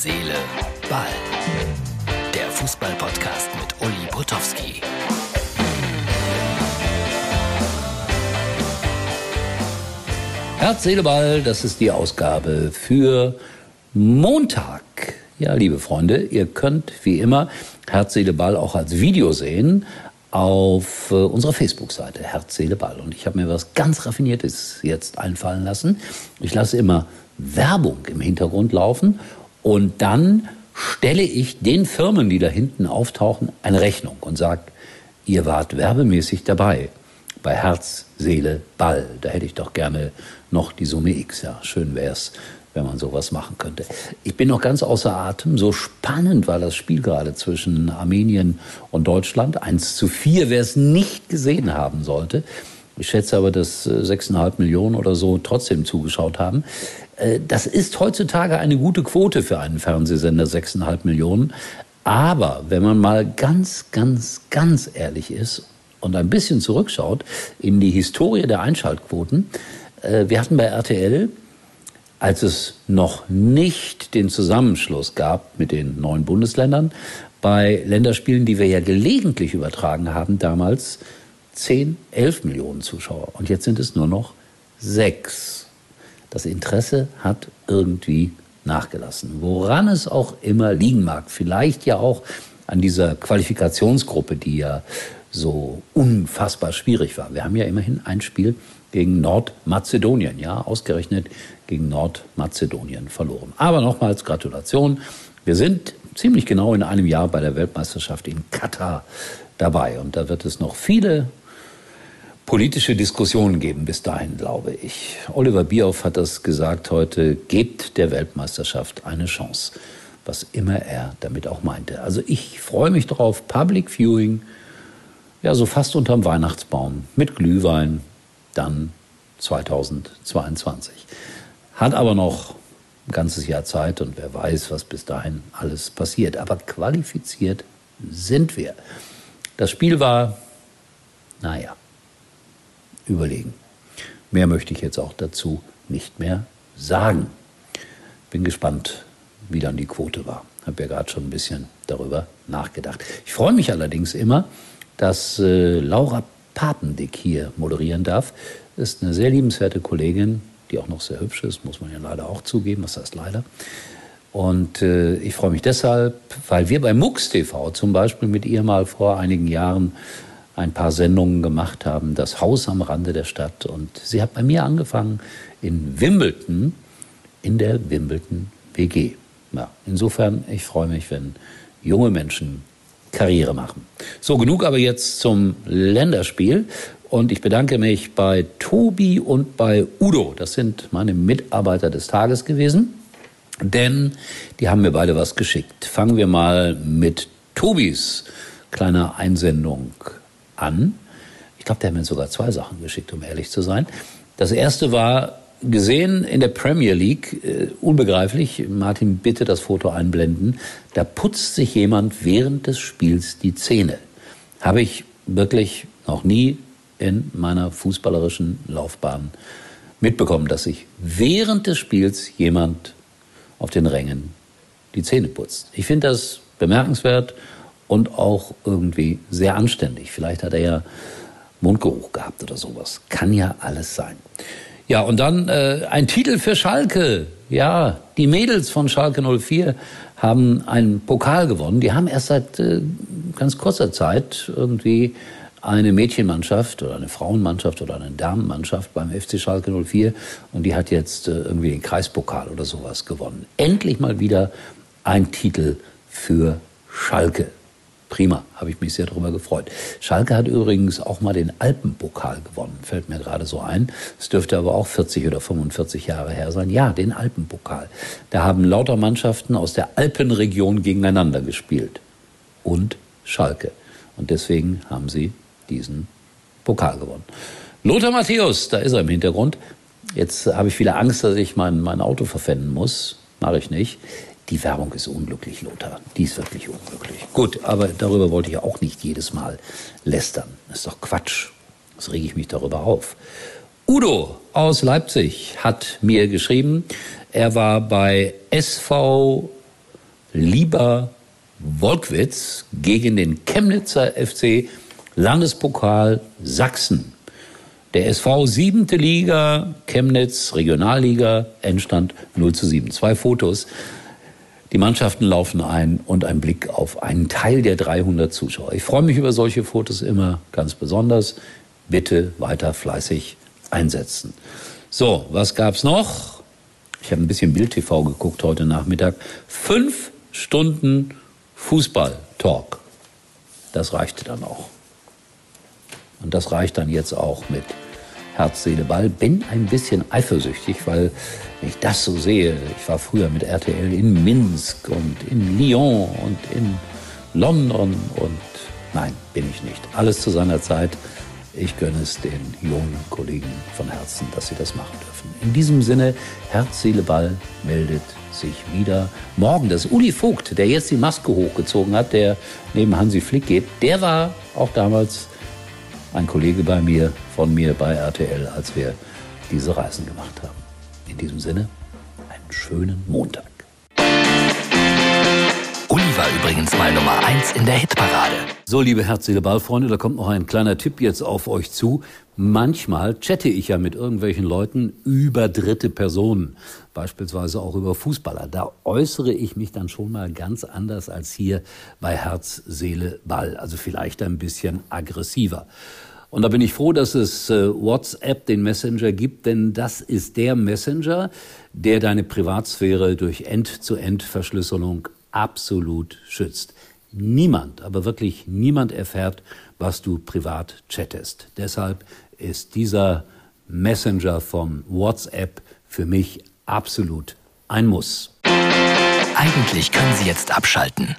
Seele, Ball. Der Fußball-Podcast mit Uli Potowski. Herz, Seele, Ball, das ist die Ausgabe für Montag. Ja, liebe Freunde, ihr könnt wie immer Herz, Seele, Ball auch als Video sehen auf äh, unserer Facebook-Seite Herz, Seele, Ball. Und ich habe mir was ganz Raffiniertes jetzt einfallen lassen. Ich lasse immer Werbung im Hintergrund laufen und dann stelle ich den Firmen, die da hinten auftauchen, eine Rechnung und sage, ihr wart werbemäßig dabei bei Herz, Seele, Ball. Da hätte ich doch gerne noch die Summe X. Ja, schön wär's, wenn man sowas machen könnte. Ich bin noch ganz außer Atem. So spannend war das Spiel gerade zwischen Armenien und Deutschland. 1 zu 4, wer es nicht gesehen haben sollte. Ich schätze aber, dass 6,5 Millionen oder so trotzdem zugeschaut haben. Äh, das ist heutzutage eine gute Quote für einen Fernsehsender, 6,5 Millionen. Aber wenn man mal ganz, ganz, ganz ehrlich ist und ein bisschen zurückschaut in die Historie der Einschaltquoten, äh, wir hatten bei RTL, als es noch nicht den Zusammenschluss gab mit den neuen Bundesländern, bei Länderspielen, die wir ja gelegentlich übertragen haben, damals 10, 11 Millionen Zuschauer. Und jetzt sind es nur noch sechs. Das Interesse hat irgendwie nachgelassen. Woran es auch immer liegen mag. Vielleicht ja auch an dieser Qualifikationsgruppe, die ja so unfassbar schwierig war. Wir haben ja immerhin ein Spiel gegen Nordmazedonien, ja, ausgerechnet gegen Nordmazedonien verloren. Aber nochmals Gratulation. Wir sind ziemlich genau in einem Jahr bei der Weltmeisterschaft in Katar dabei. Und da wird es noch viele politische Diskussionen geben bis dahin, glaube ich. Oliver Bierhoff hat das gesagt heute, gebt der Weltmeisterschaft eine Chance, was immer er damit auch meinte. Also ich freue mich drauf, Public Viewing, ja so fast unterm Weihnachtsbaum mit Glühwein, dann 2022. Hat aber noch ein ganzes Jahr Zeit und wer weiß, was bis dahin alles passiert. Aber qualifiziert sind wir. Das Spiel war, naja, überlegen. Mehr möchte ich jetzt auch dazu nicht mehr sagen. Bin gespannt, wie dann die Quote war. Habe ja gerade schon ein bisschen darüber nachgedacht. Ich freue mich allerdings immer, dass äh, Laura Papendick hier moderieren darf. Ist eine sehr liebenswerte Kollegin, die auch noch sehr hübsch ist, muss man ja leider auch zugeben, was heißt leider. Und äh, ich freue mich deshalb, weil wir bei MUX TV zum Beispiel mit ihr mal vor einigen Jahren ein paar Sendungen gemacht haben, das Haus am Rande der Stadt. Und sie hat bei mir angefangen in Wimbledon, in der Wimbledon WG. Ja, insofern, ich freue mich, wenn junge Menschen Karriere machen. So, genug aber jetzt zum Länderspiel. Und ich bedanke mich bei Tobi und bei Udo. Das sind meine Mitarbeiter des Tages gewesen. Denn die haben mir beide was geschickt. Fangen wir mal mit Tobis kleiner Einsendung an. Ich glaube, der hat mir sogar zwei Sachen geschickt, um ehrlich zu sein. Das erste war gesehen in der Premier League, äh, unbegreiflich, Martin, bitte das Foto einblenden, da putzt sich jemand während des Spiels die Zähne. Habe ich wirklich noch nie in meiner fußballerischen Laufbahn mitbekommen, dass sich während des Spiels jemand auf den Rängen die Zähne putzt. Ich finde das bemerkenswert und auch irgendwie sehr anständig. Vielleicht hat er ja Mundgeruch gehabt oder sowas. Kann ja alles sein. Ja, und dann äh, ein Titel für Schalke. Ja, die Mädels von Schalke 04 haben einen Pokal gewonnen. Die haben erst seit äh, ganz kurzer Zeit irgendwie eine Mädchenmannschaft oder eine Frauenmannschaft oder eine Damenmannschaft beim FC Schalke 04 und die hat jetzt äh, irgendwie den Kreispokal oder sowas gewonnen. Endlich mal wieder ein Titel für Schalke. Prima, habe ich mich sehr darüber gefreut. Schalke hat übrigens auch mal den Alpenpokal gewonnen, fällt mir gerade so ein. Es dürfte aber auch 40 oder 45 Jahre her sein. Ja, den Alpenpokal. Da haben lauter Mannschaften aus der Alpenregion gegeneinander gespielt. Und Schalke. Und deswegen haben sie diesen Pokal gewonnen. Lothar Matthäus, da ist er im Hintergrund. Jetzt habe ich wieder Angst, dass ich mein, mein Auto verpfänden muss. Mache ich nicht. Die Werbung ist unglücklich, Lothar. Die ist wirklich unglücklich. Gut, aber darüber wollte ich auch nicht jedes Mal lästern. Das ist doch Quatsch. Das rege ich mich darüber auf. Udo aus Leipzig hat mir geschrieben, er war bei SV Lieber Wolkwitz gegen den Chemnitzer FC Landespokal Sachsen. Der SV siebente Liga, Chemnitz, Regionalliga, Endstand 0 zu 7. Zwei Fotos. Die Mannschaften laufen ein und ein Blick auf einen Teil der 300 Zuschauer. Ich freue mich über solche Fotos immer ganz besonders. Bitte weiter fleißig einsetzen. So, was gab's noch? Ich habe ein bisschen Bild TV geguckt heute Nachmittag. Fünf Stunden Fußball-Talk. Das reichte dann auch. Und das reicht dann jetzt auch mit Herz, Seele, Ball. Bin ein bisschen eifersüchtig, weil wenn ich das so sehe, ich war früher mit RTL in Minsk und in Lyon und in London und nein, bin ich nicht. Alles zu seiner Zeit. Ich gönne es den jungen Kollegen von Herzen, dass sie das machen dürfen. In diesem Sinne, Herz, Seele, Ball meldet sich wieder morgen. Das Uli Vogt, der jetzt die Maske hochgezogen hat, der neben Hansi Flick geht, der war auch damals ein Kollege bei mir, von mir bei RTL, als wir diese Reisen gemacht haben. In diesem Sinne, einen schönen Montag. War übrigens mal Nummer 1 in der Hitparade. So, liebe herzliche Ballfreunde, da kommt noch ein kleiner Tipp jetzt auf euch zu. Manchmal chatte ich ja mit irgendwelchen Leuten über dritte Personen, beispielsweise auch über Fußballer. Da äußere ich mich dann schon mal ganz anders als hier bei Herz, Seele, Ball. Also vielleicht ein bisschen aggressiver. Und da bin ich froh, dass es äh, WhatsApp, den Messenger gibt, denn das ist der Messenger, der deine Privatsphäre durch End-zu-End-Verschlüsselung absolut schützt. Niemand, aber wirklich niemand erfährt, was du privat chattest. Deshalb ist dieser Messenger von WhatsApp für mich absolut ein Muss. Eigentlich können Sie jetzt abschalten.